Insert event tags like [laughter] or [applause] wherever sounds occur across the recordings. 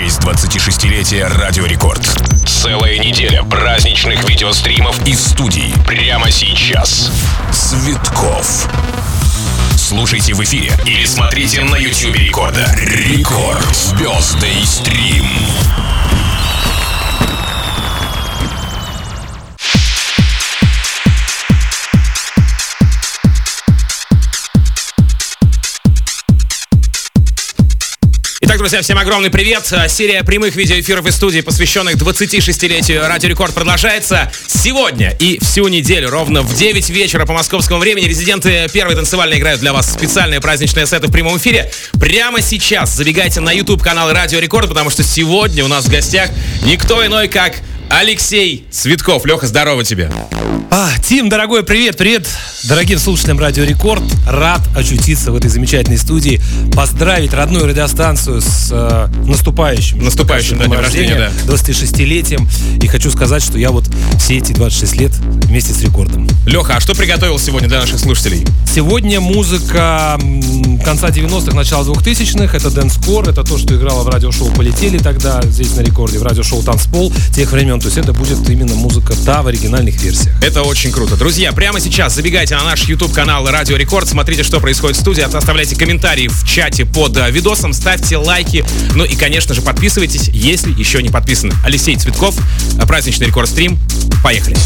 честь 26-летия Радио Рекорд. Целая неделя праздничных видеостримов из студий. Прямо сейчас. Цветков. Слушайте в эфире или смотрите на YouTube Рекорда. Рекорд. Звездный стрим. Друзья, всем огромный привет. А, Серия прямых видеоэфиров из студии, посвященных 26-летию Радио Рекорд, продолжается сегодня и всю неделю. Ровно в 9 вечера по московскому времени резиденты первой танцевальной играют для вас специальные праздничные сеты в прямом эфире. Прямо сейчас забегайте на YouTube-канал Радио Рекорд, потому что сегодня у нас в гостях никто иной, как Алексей Цветков. Леха, здорово тебе. А, Тим, дорогой, привет, привет, дорогим слушателям Радио Рекорд. Рад очутиться в этой замечательной студии, поздравить родную радиостанцию с э, наступающим. Наступающим, да, днем днем рождения, 26-летием. И хочу сказать, что я вот все эти 26 лет вместе с Рекордом. Леха, а что приготовил сегодня для наших слушателей? Сегодня музыка конца 90-х, начала 2000-х. Это dancecore, это то, что играло в радиошоу «Полетели» тогда, здесь на Рекорде, в радиошоу «Танцпол» тех времен. То есть это будет именно музыка, да, в оригинальных версиях. Это очень круто. Друзья, прямо сейчас забегайте на наш YouTube-канал Радио Рекорд, смотрите, что происходит в студии, оставляйте комментарии в чате под э, видосом, ставьте лайки, ну и, конечно же, подписывайтесь, если еще не подписаны. Алексей Цветков, э, праздничный рекорд-стрим. Поехали.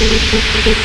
Рекорд.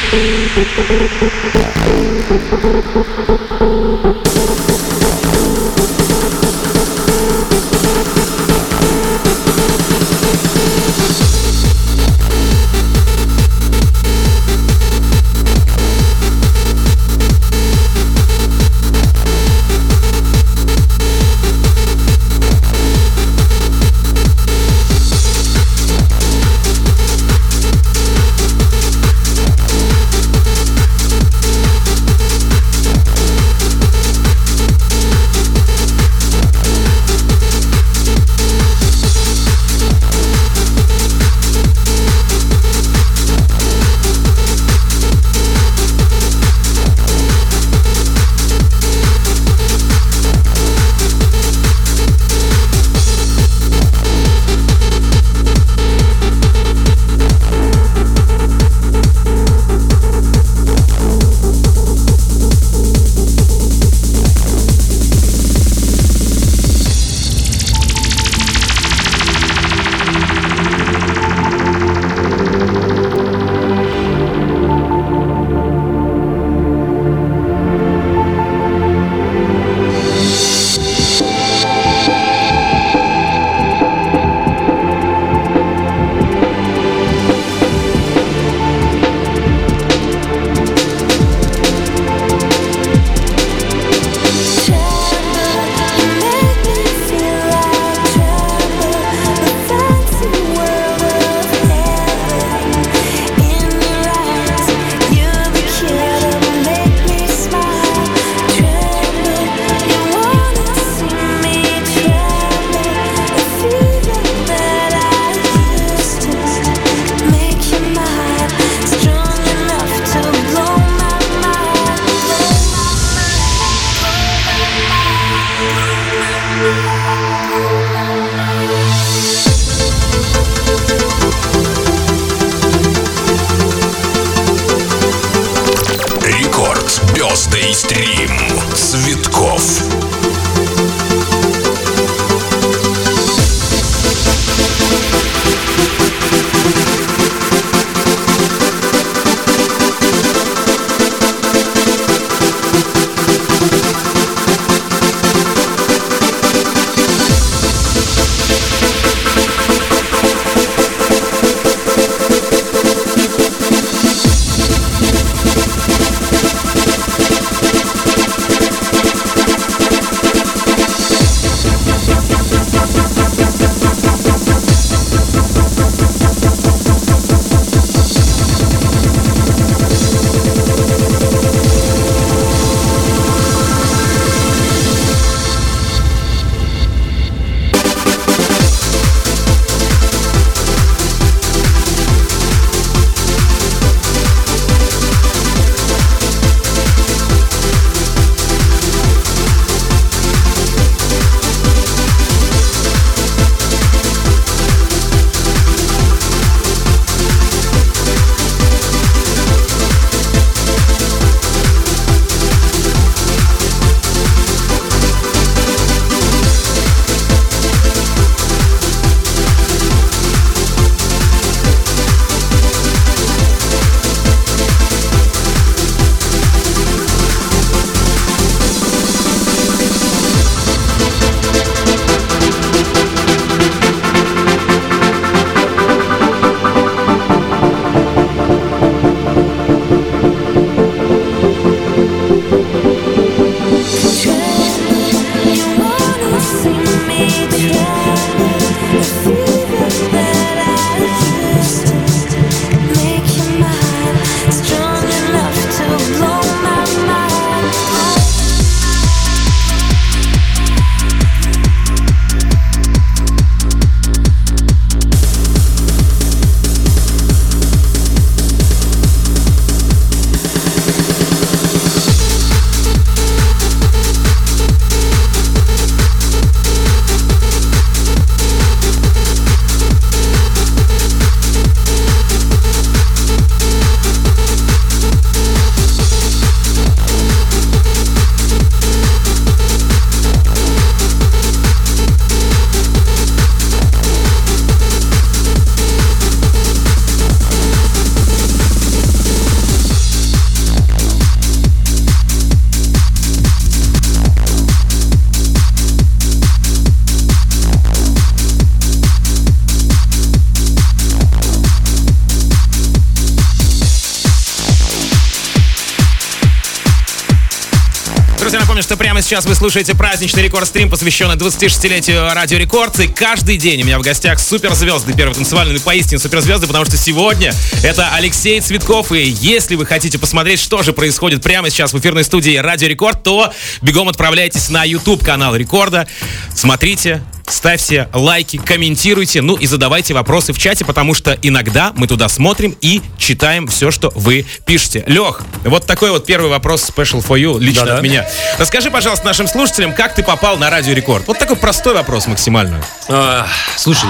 Сейчас вы слушаете праздничный рекорд-стрим, посвященный 26-летию Радио Рекорд. И каждый день у меня в гостях суперзвезды, первый танцевальный, поистине суперзвезды, потому что сегодня это Алексей Цветков. И если вы хотите посмотреть, что же происходит прямо сейчас в эфирной студии Радио Рекорд, то бегом отправляйтесь на YouTube-канал Рекорда. Смотрите, ставьте лайки, комментируйте, ну и задавайте вопросы в чате, потому что иногда мы туда смотрим и читаем все, что вы пишете. Лех, вот такой вот первый вопрос special for you лично Да-да. от меня. Расскажи, пожалуйста, нашим слушателям, как ты попал на Радио Рекорд? Вот такой простой вопрос максимально. А, слушай,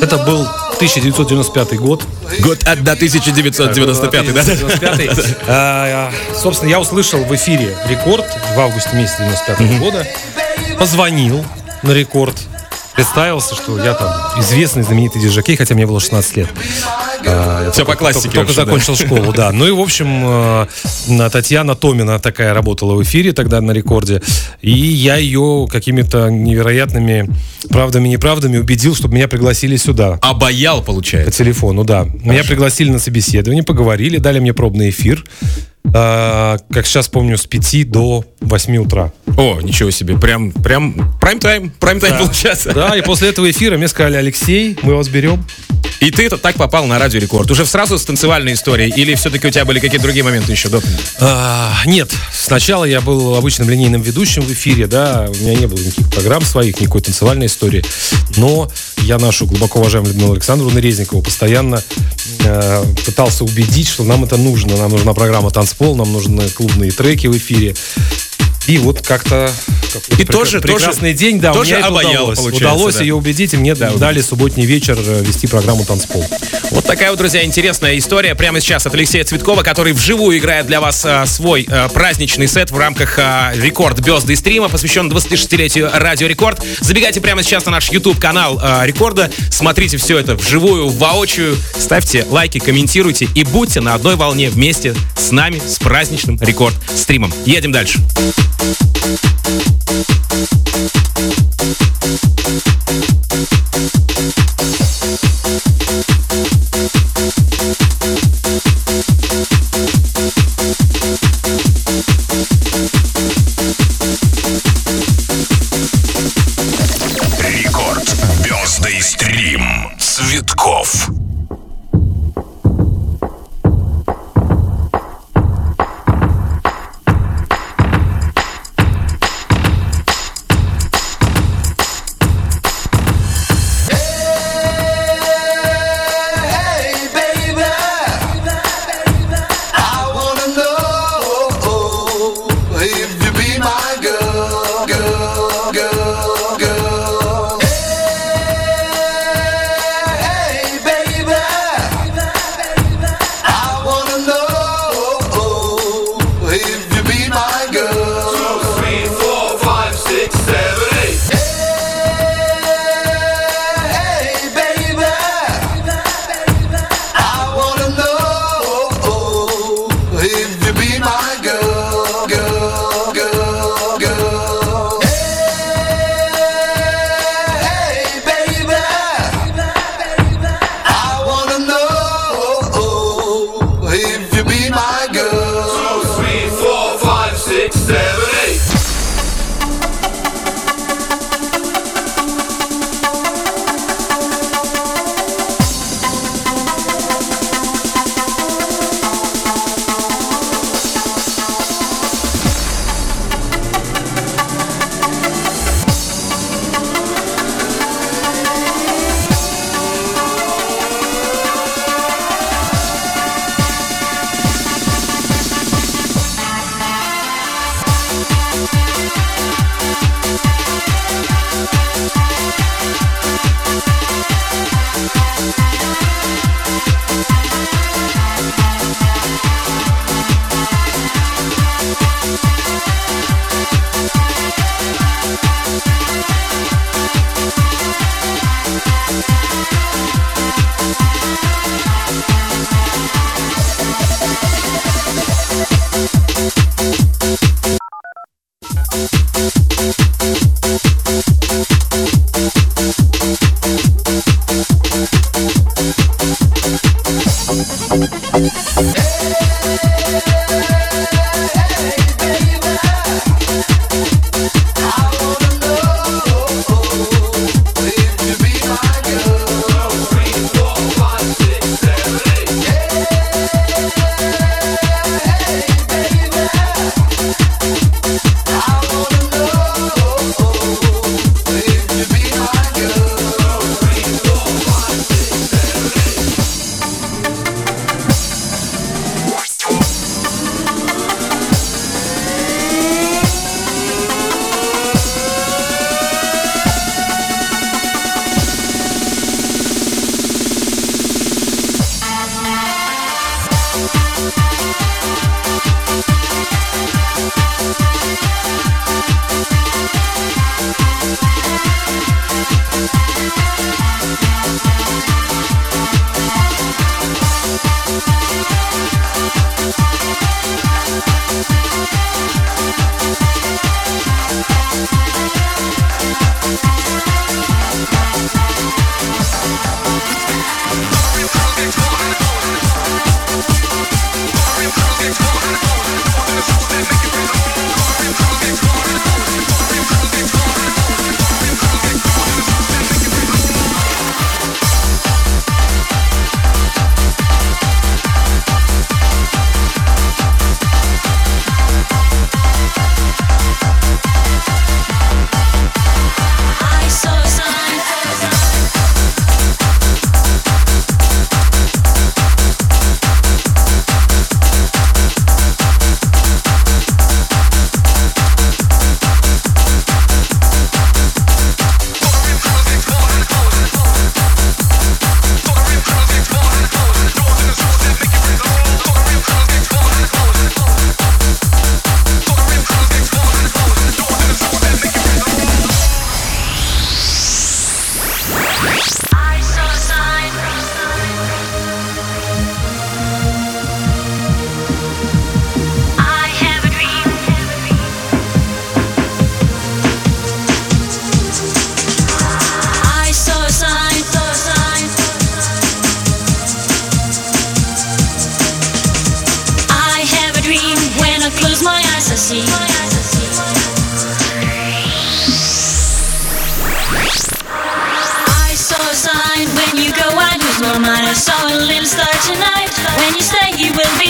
это был 1995 год. Год от до 1995, да? 1995. А, а, Собственно, я услышал в эфире рекорд в августе месяце 95 года. Позвонил на рекорд. Представился, что я там известный, знаменитый диджакей, хотя мне было 16 лет. А, я Всё только- по классике Только, только вообще, да. закончил школу, да. Ну и, в общем, э, Татьяна Томина такая работала в эфире тогда на рекорде. И я ее какими-то невероятными правдами-неправдами убедил, чтобы меня пригласили сюда. Обаял, По получается. телефону, да. Меня пригласили на собеседование, поговорили, дали мне пробный эфир. А, как сейчас помню, с 5 до 8 утра. О, ничего себе, прям, прям прайм-тайм, прайм-тайм получается. Да, и после этого эфира мне сказали, Алексей, мы вас берем. И ты это так попал на Радио Рекорд. Уже сразу с танцевальной историей? Или все-таки у тебя были какие-то другие моменты еще до? А, нет, сначала я был обычным линейным ведущим в эфире, да, у меня не было никаких программ своих, никакой танцевальной истории, но я нашу глубоко уважаемую Людмилу Александровну Резникову постоянно э, пытался убедить, что нам это нужно, нам нужна программа «Танцпол», нам нужны клубные треки в эфире. И вот как-то И тоже- прекрасный тоже- день, да, тоже у меня обаял, удалось. удалось да. ее убедить, и мне дали субботний вечер э, вести программу «Танцпол». Вот такая вот, друзья, интересная история прямо сейчас от Алексея Цветкова, который вживую играет для вас а, свой а, праздничный сет в рамках а, рекорд Безды стрима, посвящен 26-летию Радио Рекорд. Забегайте прямо сейчас на наш YouTube-канал а, Рекорда, смотрите все это вживую, воочию, ставьте лайки, комментируйте и будьте на одной волне вместе с нами, с праздничным рекорд стримом. Едем дальше. Thank you.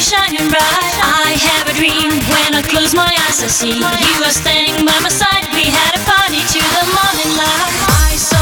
Shining bright. I have a dream. When I close my eyes, I see you are standing by my side. We had a party to the morning light. I saw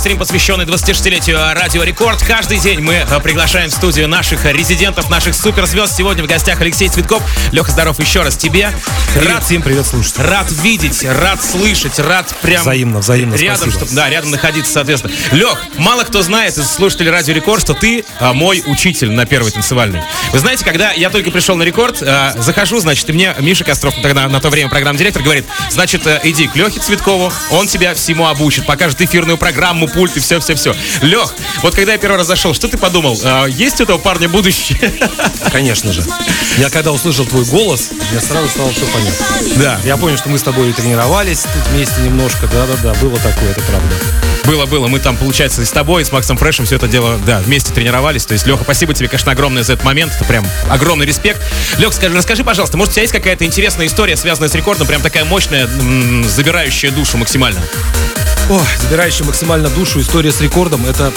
рекорд-стрим, посвященный 26-летию Радио Рекорд. Каждый день мы э, приглашаем в студию наших э, резидентов, наших суперзвезд. Сегодня в гостях Алексей Цветков. Леха, здоров еще раз тебе. Рад всем привет слушателям. Рад видеть, рад слышать, рад прям... Взаимно, взаимно, Рядом, спасибо. чтоб- да, рядом находиться, соответственно. Лех, мало кто знает из слушателей Радио Рекорд, что ты а, мой учитель на первой танцевальной. Вы знаете, когда я только пришел на Рекорд, а, захожу, значит, и мне Миша Костров, тогда на то время программный директор, говорит, значит, иди к Лехе Цветкову, он тебя всему обучит, покажет эфирную программу, пульт и все-все-все. Лех, вот когда я первый раз зашел, что ты подумал? А, есть у этого парня будущее? Конечно же. Я когда услышал твой голос, мне сразу стало все понятно. Да. Я понял, что мы с тобой тренировались тут вместе немножко. Да-да-да, было такое, это правда. Было, было. Мы там, получается, и с тобой, и с Максом Фрешем все это дело, да, вместе тренировались. То есть, Леха, спасибо тебе, конечно, огромное за этот момент. Это прям огромный респект. Лех, скажи, расскажи, пожалуйста, может, у тебя есть какая-то интересная история, связанная с рекордом, прям такая мощная, м, забирающая душу максимально? Ой, забирающая максимально душу история с рекордом, это,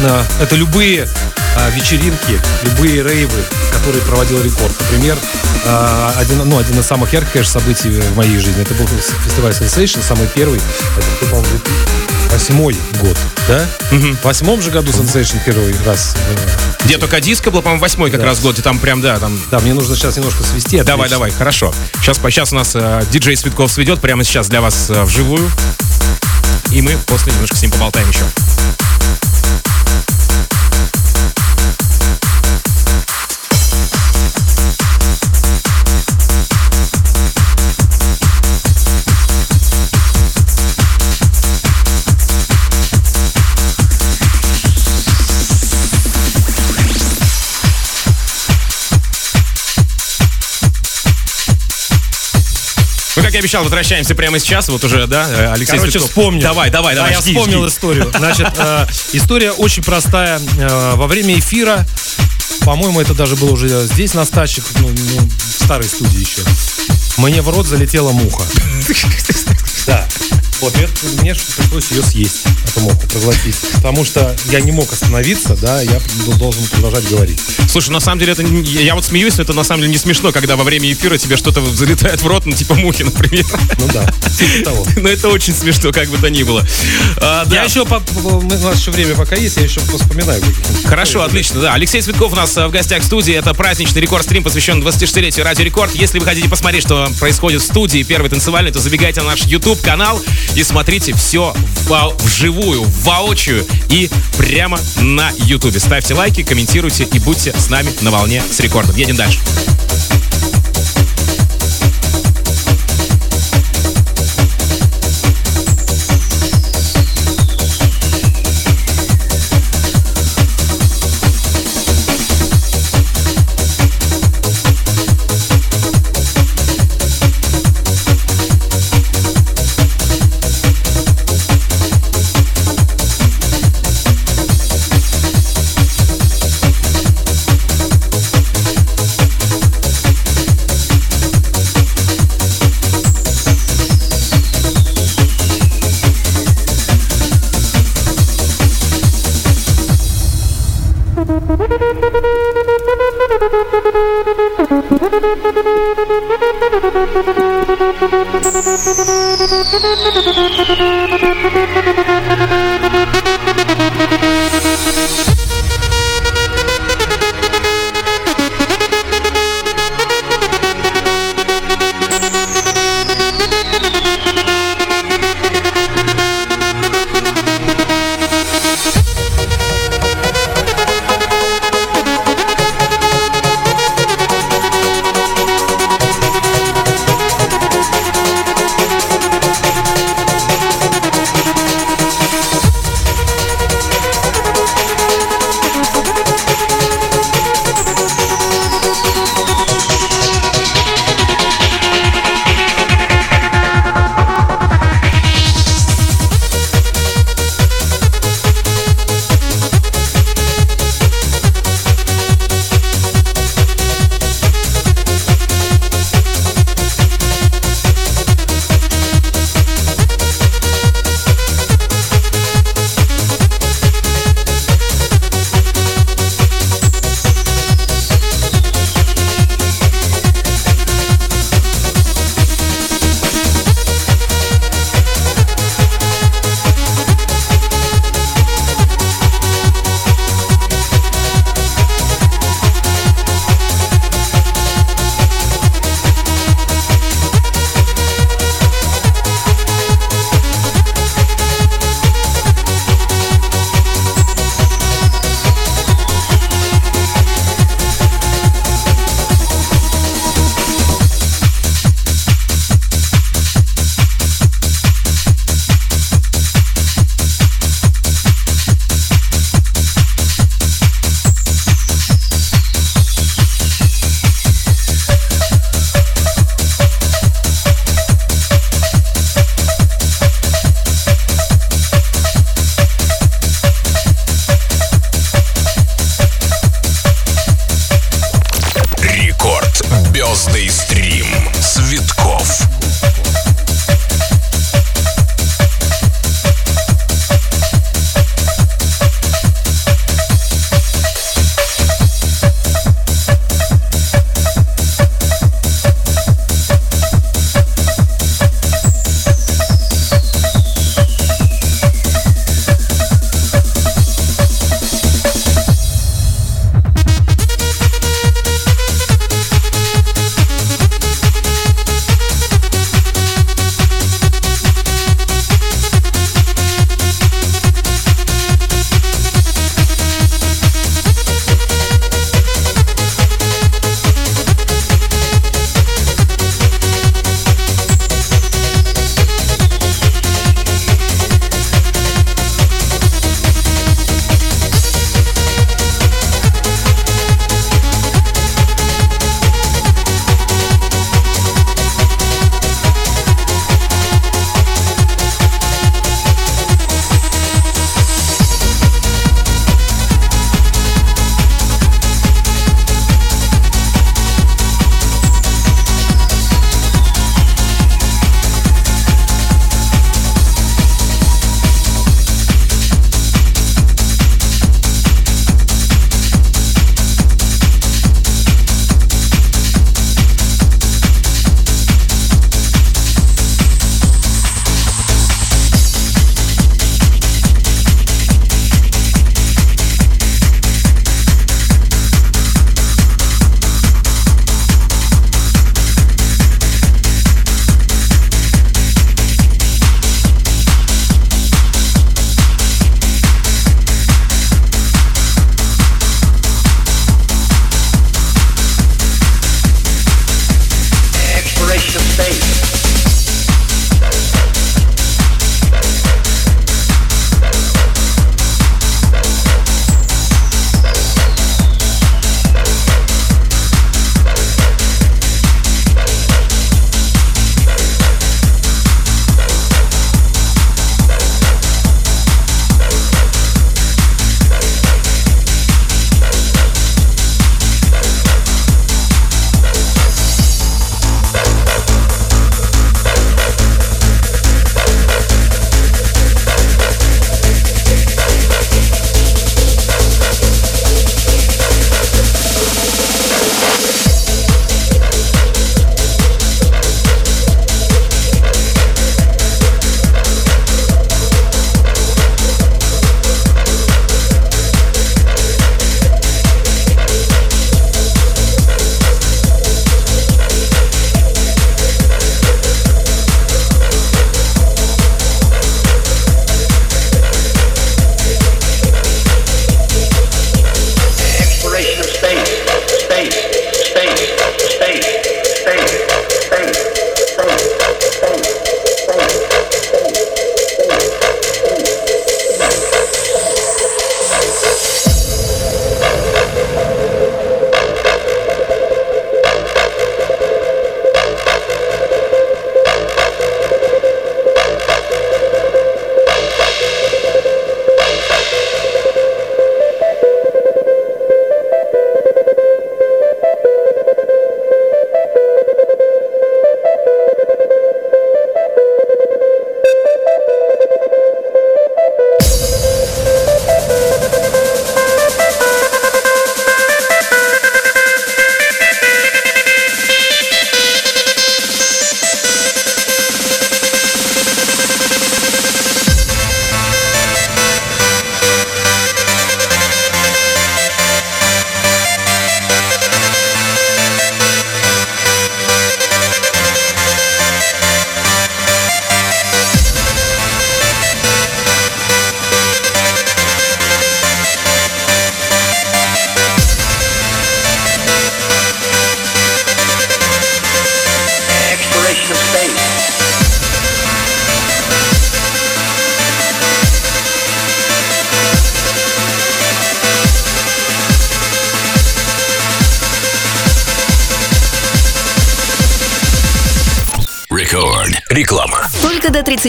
э, это любые а, вечеринки, любые рейвы, которые проводил рекорд. Например, а, один, ну, один из самых ярких, конечно, событий в моей жизни, это был фестиваль Sensation, самый первый, это, по-моему, 2008 год, да? В восьмом же году Sensation первый раз. э, Где только диско был, по-моему, восьмой как Да. раз год, и там прям, да, там... Да, мне нужно сейчас немножко свести. Давай, отвлечься. давай, хорошо. Сейчас, сейчас у нас э, диджей Светков сведет прямо сейчас для вас э, вживую. И мы после немножко с ним поболтаем еще. Как я обещал, возвращаемся прямо сейчас. Вот уже, да, э, Алексей Короче, Светков. вспомнил. Давай, давай, Да, давай. я жди, вспомнил жди. историю. Значит, э, история очень простая. Э, во время эфира, по-моему, это даже было уже здесь, на стаче, ну, ну, в старой студии еще. Мне в рот залетела муха. [laughs] Да. Вот, мне, мне пришлось ее съесть, эту муху, проглотить. Потому что я не мог остановиться, да, я должен продолжать говорить. Слушай, на самом деле это я вот смеюсь, это на самом деле не смешно, когда во время эфира тебе что-то залетает в рот, ну типа мухи, например. Ну да, типа того. [laughs] Но это очень смешно, как бы то ни было. А, да. Я еще, по- по- у нас еще время пока есть, я еще вспоминаю. Хорошо, отлично, да. Алексей Цветков у нас э, в гостях в студии. Это праздничный рекорд-стрим, посвященный 26-летию Радио Рекорд. Если вы хотите посмотреть, что происходит в студии первый танцевальный, то забегайте на наш YouTube-канал и смотрите все вживую, воочию и прямо на YouTube. Ставьте лайки, комментируйте и будьте с нами на волне с рекордом. Едем дальше.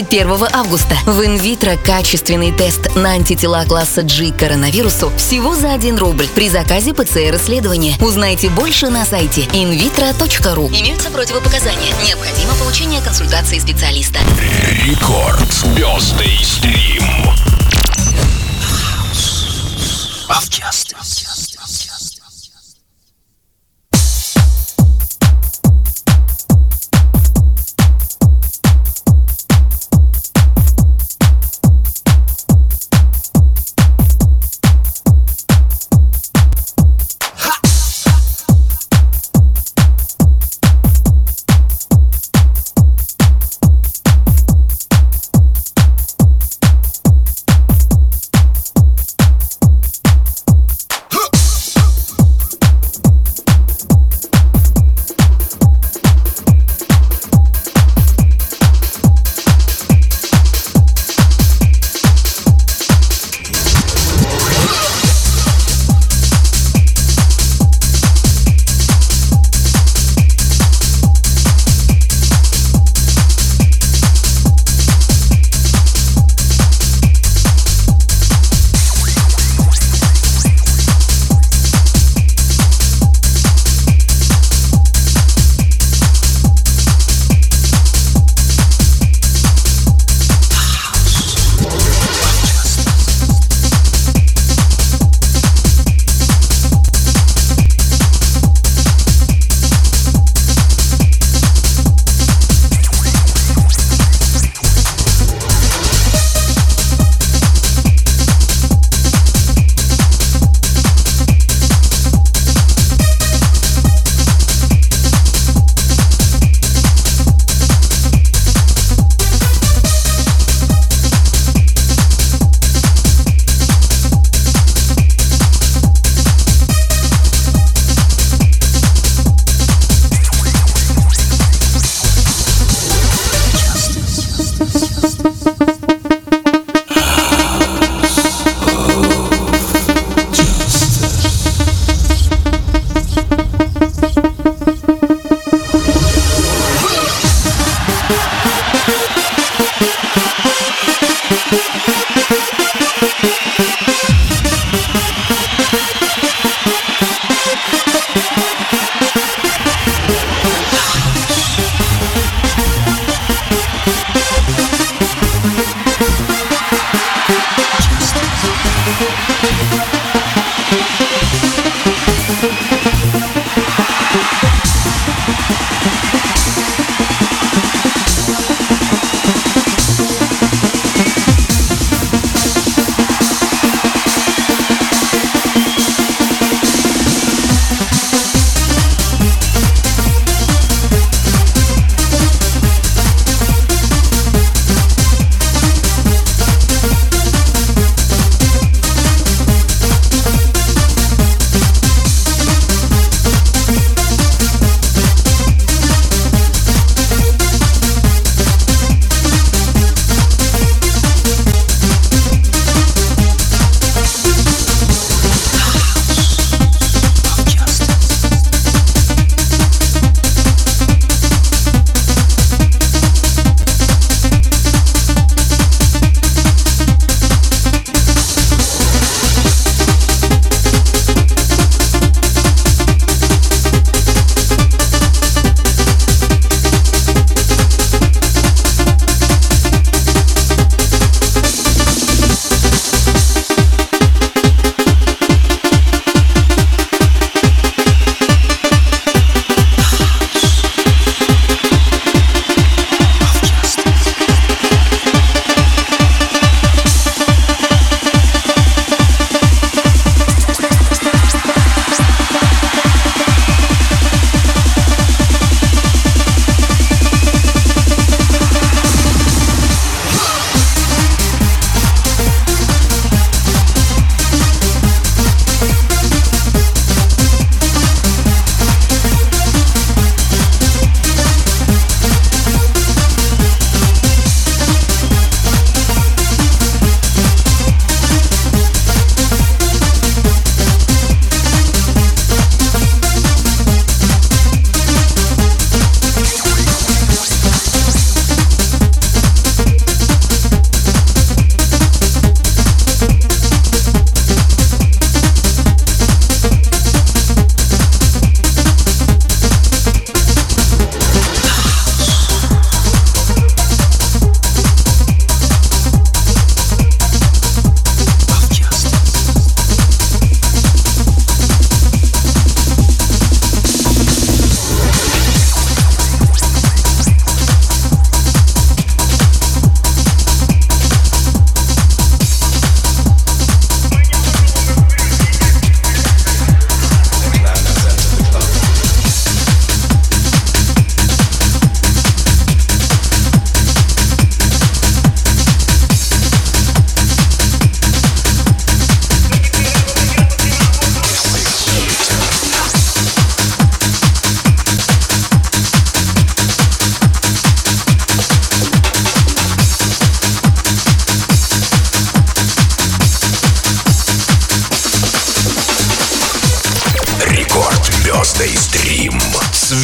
21 августа. В инвитро качественный тест на антитела класса G коронавирусу всего за 1 рубль при заказе ПЦР-исследования. Узнайте больше на сайте invitro.ru. Имеются противопоказания. Необходимо получение консультации специалиста. Рекорд. Звезды стрим. А Podcast.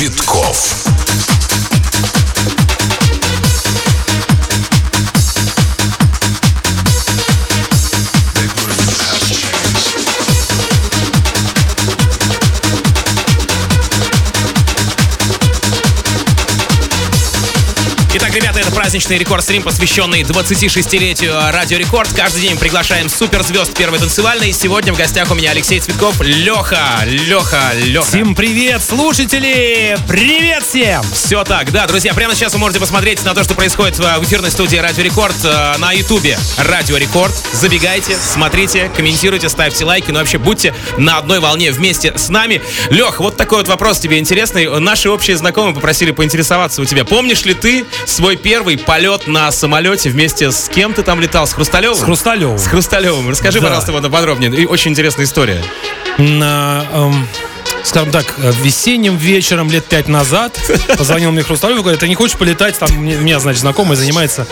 Витков. Праздничный рекорд-стрим, посвященный 26-летию Радио Рекорд. Каждый день приглашаем суперзвезд первой танцевальной. И сегодня в гостях у меня Алексей Цветков. Леха, Леха, Леха. Всем привет, слушатели! Привет всем! Все так, да, друзья, прямо сейчас вы можете посмотреть на то, что происходит в в эфирной студии Радио Рекорд э, на Ютубе. Радио Рекорд. Забегайте, смотрите, комментируйте, ставьте лайки, ну вообще будьте на одной волне вместе с нами. Лех, вот такой вот вопрос тебе интересный. Наши общие знакомые попросили поинтересоваться у тебя. Помнишь ли ты свой первый полет на самолете вместе с кем ты там летал? С Хрусталевым? С Хрусталевым. С Хрусталевым. Расскажи, Да. пожалуйста, подробнее. И очень интересная история. На, эм, скажем так, э, весенним вечером лет пять назад позвонил мне Хрусталев и говорит, ты не хочешь полетать? Там у меня, значит, знакомый занимается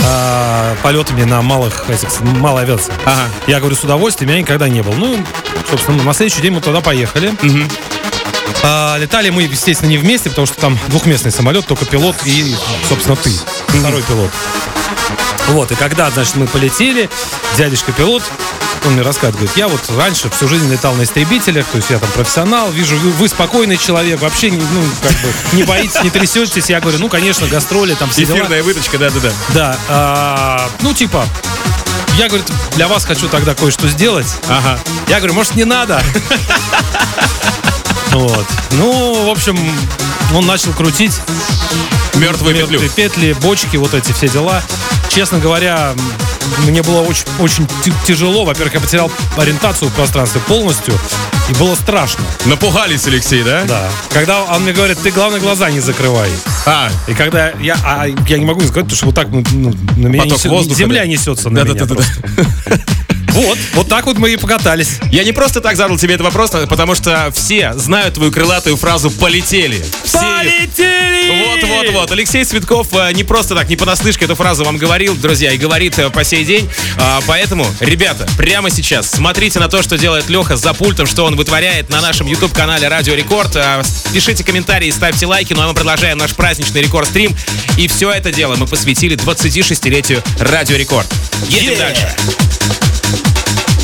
а, полетами на малых, этих, малой авиации. Ага. Я говорю, с удовольствием, я никогда не был. Ну, собственно, на следующий день мы туда поехали. А, летали мы, естественно, не вместе, потому что там двухместный самолет, только пилот и, собственно, ты, второй пилот. Вот, и когда, значит, мы полетели, дядюшка пилот, он мне рассказывает, говорит, я вот раньше всю жизнь летал на истребителях, то есть я там профессионал, вижу, вы, вы спокойный человек, вообще, ну, как бы, не боитесь, не трясетесь. Я говорю, ну, конечно, гастроли, там все дела. Эфирная выточка, да-да-да. Да, а, ну, типа, я, говорит, для вас хочу тогда кое-что сделать. Ага. Я говорю, может, не надо? [laughs] Вот. Ну, в общем, он начал крутить Мертвую петлю. мертвые петли, бочки, вот эти все дела. Честно говоря, мне было очень, очень тяжело. Во-первых, я потерял ориентацию в пространстве полностью, и было страшно. Напугались, Алексей, да? Да. Когда он мне говорит, ты главное глаза не закрывай. А, И когда я, а я не могу не сказать, потому что вот так ну, ну, на меня Поток несет- воздуха, земля да? несется на меня. Да-да-да-да. просто. Вот, вот так вот мы и покатались. Я не просто так задал тебе этот вопрос, потому что все знают твою крылатую фразу «полетели». Все Полетели! Вот, вот, вот. Алексей Цветков э, не просто так, не понаслышке эту фразу вам говорил, друзья, и говорит э, по сей день. А, Поэтому, ребята, прямо сейчас смотрите на то, что делает Леха за пультом, что он вытворяет на нашем YouTube-канале Радио Рекорд. А, Пишите комментарии, ставьте лайки, ну а мы продолжаем наш праздничный рекорд-стрим. И все это дело мы посвятили 26-летию Радио Рекорд. Едем дальше. Thank you.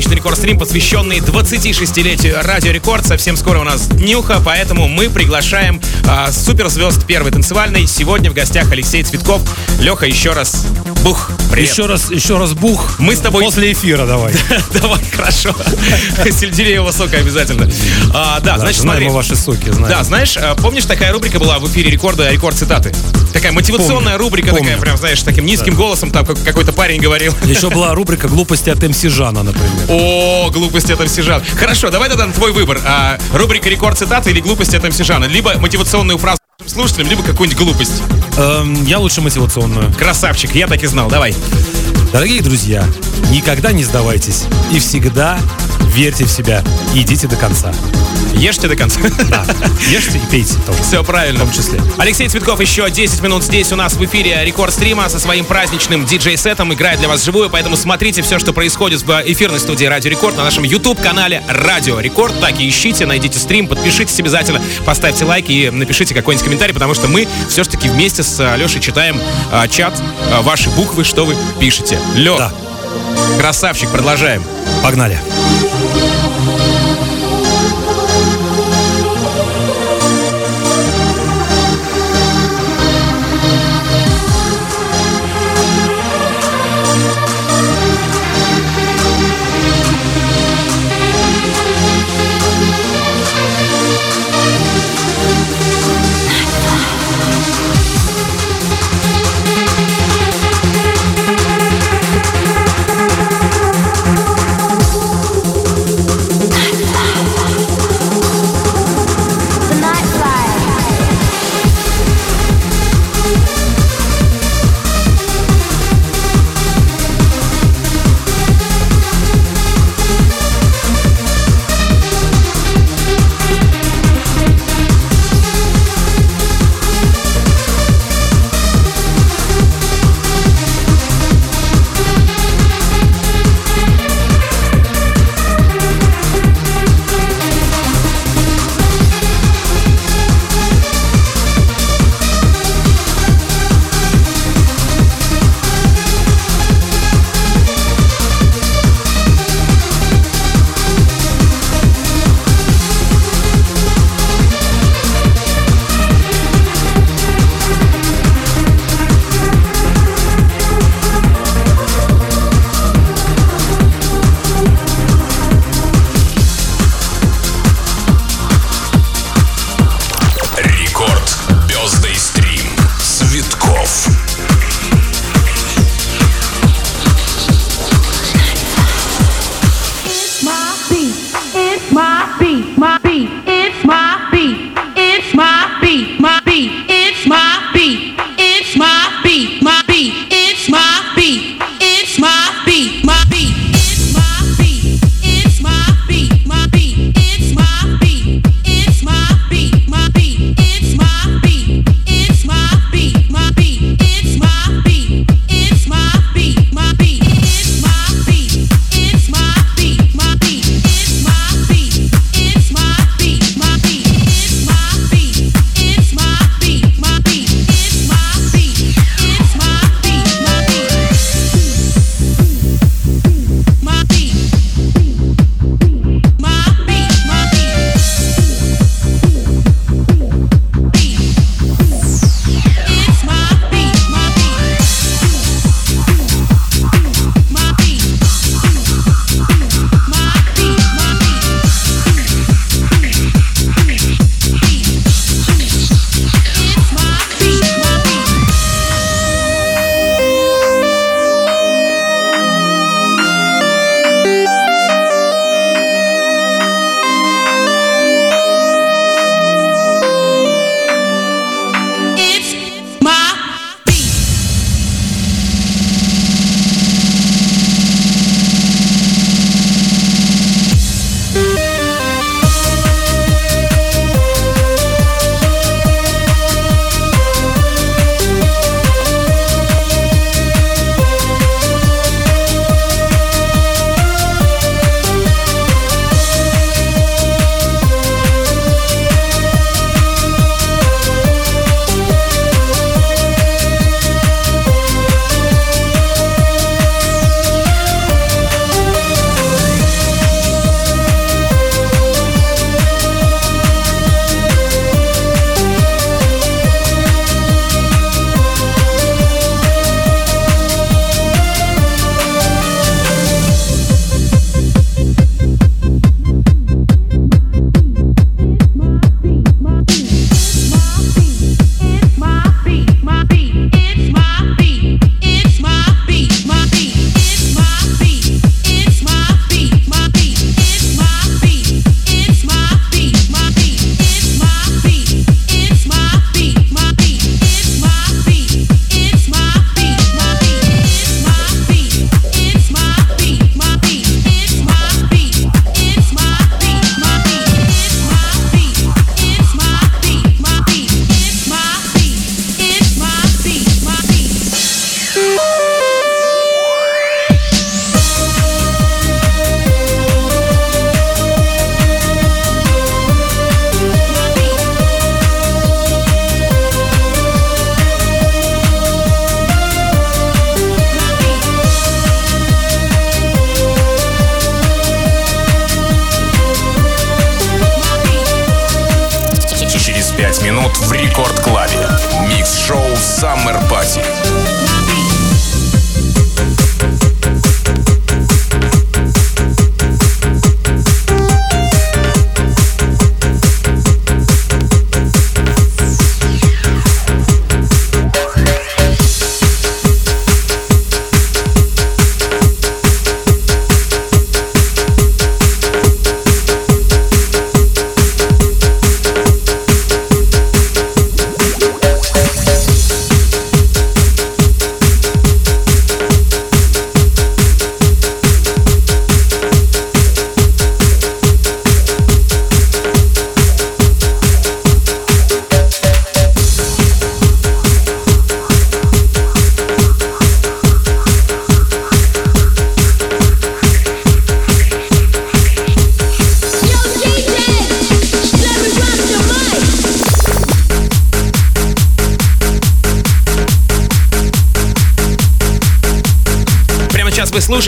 Праздничный Рекорд Стрим, посвященный 26-летию Радио Рекорд. Совсем скоро у нас днюха, поэтому мы приглашаем а, суперзвезд первой танцевальной. Сегодня в гостях Алексей Цветков. Леха, еще раз бух, привет. Еще раз, еще раз бух. Мы с тобой- После эфира давай. [laughs] Давай, хорошо. Сельдереево сока обязательно. А, да, значит, смотри. ваши соки. Да, знаешь, а, помнишь, такая рубрика была в эфире рекорда «Рекорд цитаты»? Такая мотивационная Помню, рубрика, такая помню. прям, знаешь, с таким низким голосом, там как- какой-то парень говорил. Еще была рубрика «Глупости от MC Жана», например. О, глупости от MC Жан. Хорошо, давай тогда на твой выбор. А, рубрика «Рекорд цитаты» или глупости от MC Жана? Либо мотивационную фразу слушателям, либо какую-нибудь глупость. Эм, я лучше мотивационную. Красавчик, я так и знал. Давай. Дорогие друзья, никогда не сдавайтесь и всегда верьте в себя и идите до конца. Ешьте до конца. [laughs] Да, ешьте и пейте тоже. Все правильно. В том числе. Алексей Цветков еще 10 минут здесь у нас в эфире рекорд стрима со своим праздничным диджей-сетом. Играет для вас живую, поэтому смотрите все, что происходит в эфирной студии Радио Рекорд на нашем YouTube-канале Радио Рекорд. Так и ищите, найдите стрим, подпишитесь обязательно, поставьте лайк и напишите какой-нибудь комментарий, потому что мы все-таки вместе с Лешей читаем а, чат, а, ваши буквы, что вы пишете. Лех, Да. Красавчик, продолжаем. Погнали.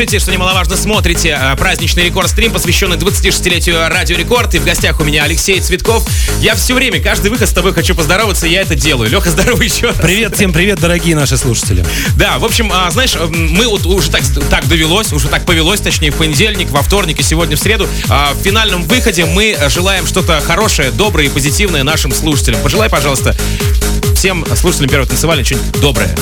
Слушаете, что немаловажно смотрите э, праздничный рекорд-стрим, посвященный 26-летию Радио Рекорд. И в гостях у меня Алексей Цветков. Я все время, каждый выход с тобой хочу поздороваться, и я это делаю. Леха, [laughs] здорово еще раз. Привет, всем привет, дорогие наши слушатели. Да, в общем, а, знаешь, мы вот уже так, так довелось, уже так повелось, точнее, в понедельник, во вторник и сегодня в среду. А, В финальном выходе мы желаем что-то хорошее, доброе и позитивное нашим слушателям. Пожелай, пожалуйста, всем слушателям Первого танцевального что-нибудь доброе.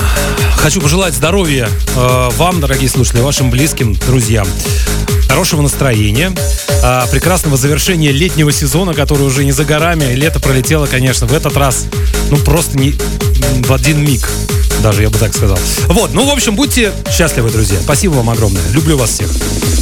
Хочу пожелать здоровья э, вам, дорогие слушатели, вашим близким, друзьям. Хорошего настроения, э, прекрасного завершения летнего сезона, который уже не за горами. Лето пролетело, конечно, в этот раз, ну, просто не в один миг. Даже я бы так сказал. Вот, ну, в общем, будьте счастливы, друзья. Спасибо вам огромное. Люблю вас всех.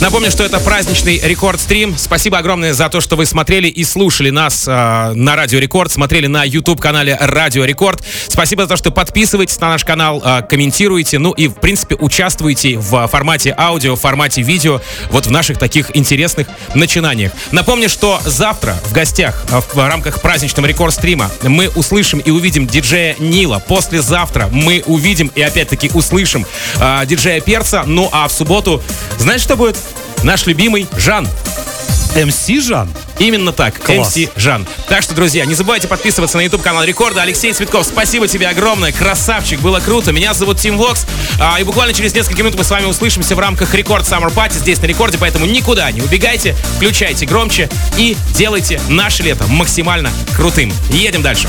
Напомню, что это праздничный рекорд-стрим. Спасибо огромное за то, что вы смотрели и слушали нас э, на Радио Рекорд, смотрели на YouTube-канале Радио Рекорд. Спасибо за то, что подписываетесь на наш канал, э, комментируете, ну и, в принципе, участвуете в формате аудио, в формате видео, вот в наших таких интересных начинаниях. Напомню, что завтра в гостях э, в рамках праздничного рекорд-стрима мы услышим и увидим диджея Нила. Послезавтра мы увидим и опять-таки услышим э, диджея Перца. Ну а в субботу, знаешь, что будет? Наш любимый Жан. МС Жан. Именно так, Класс. MC Жан. Так что, друзья, не забывайте подписываться на YouTube канал Рекорда. Алексей Цветков, спасибо тебе огромное, красавчик, было круто. Меня зовут Тим Вокс, а, и буквально через несколько минут мы с вами услышимся в рамках Рекорд Summer Party здесь на Рекорде, поэтому никуда не убегайте, включайте громче и делайте наше лето максимально крутым. Едем дальше.